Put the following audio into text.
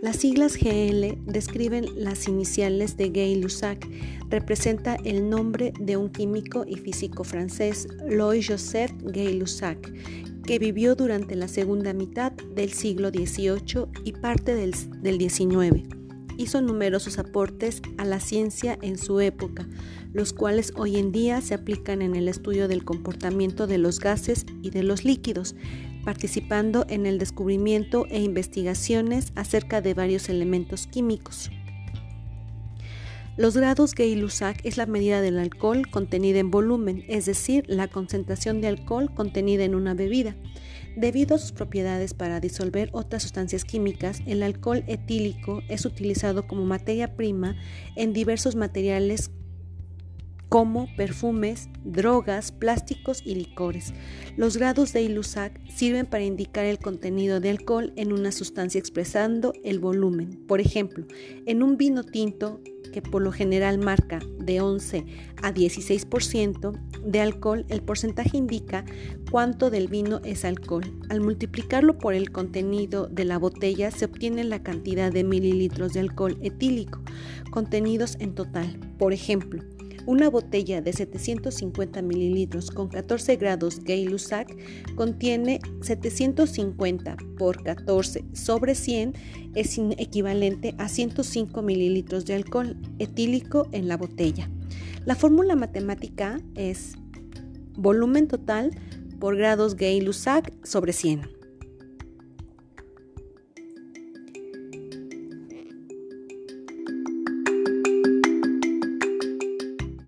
Las siglas GL describen las iniciales de Gay-Lussac. Representa el nombre de un químico y físico francés, Louis-Joseph Gay-Lussac, que vivió durante la segunda mitad del siglo XVIII y parte del, del XIX. Hizo numerosos aportes a la ciencia en su época, los cuales hoy en día se aplican en el estudio del comportamiento de los gases y de los líquidos, participando en el descubrimiento e investigaciones acerca de varios elementos químicos. Los grados Gay-Lussac es la medida del alcohol contenida en volumen, es decir, la concentración de alcohol contenida en una bebida. Debido a sus propiedades para disolver otras sustancias químicas, el alcohol etílico es utilizado como materia prima en diversos materiales como perfumes, drogas, plásticos y licores. Los grados de Ilusac sirven para indicar el contenido de alcohol en una sustancia expresando el volumen. Por ejemplo, en un vino tinto que por lo general marca de 11 a 16% de alcohol, el porcentaje indica cuánto del vino es alcohol. Al multiplicarlo por el contenido de la botella se obtiene la cantidad de mililitros de alcohol etílico contenidos en total. Por ejemplo, una botella de 750 mililitros con 14 grados Gay-Lussac contiene 750 por 14 sobre 100 es equivalente a 105 mililitros de alcohol etílico en la botella. La fórmula matemática es volumen total por grados Gay-Lussac sobre 100.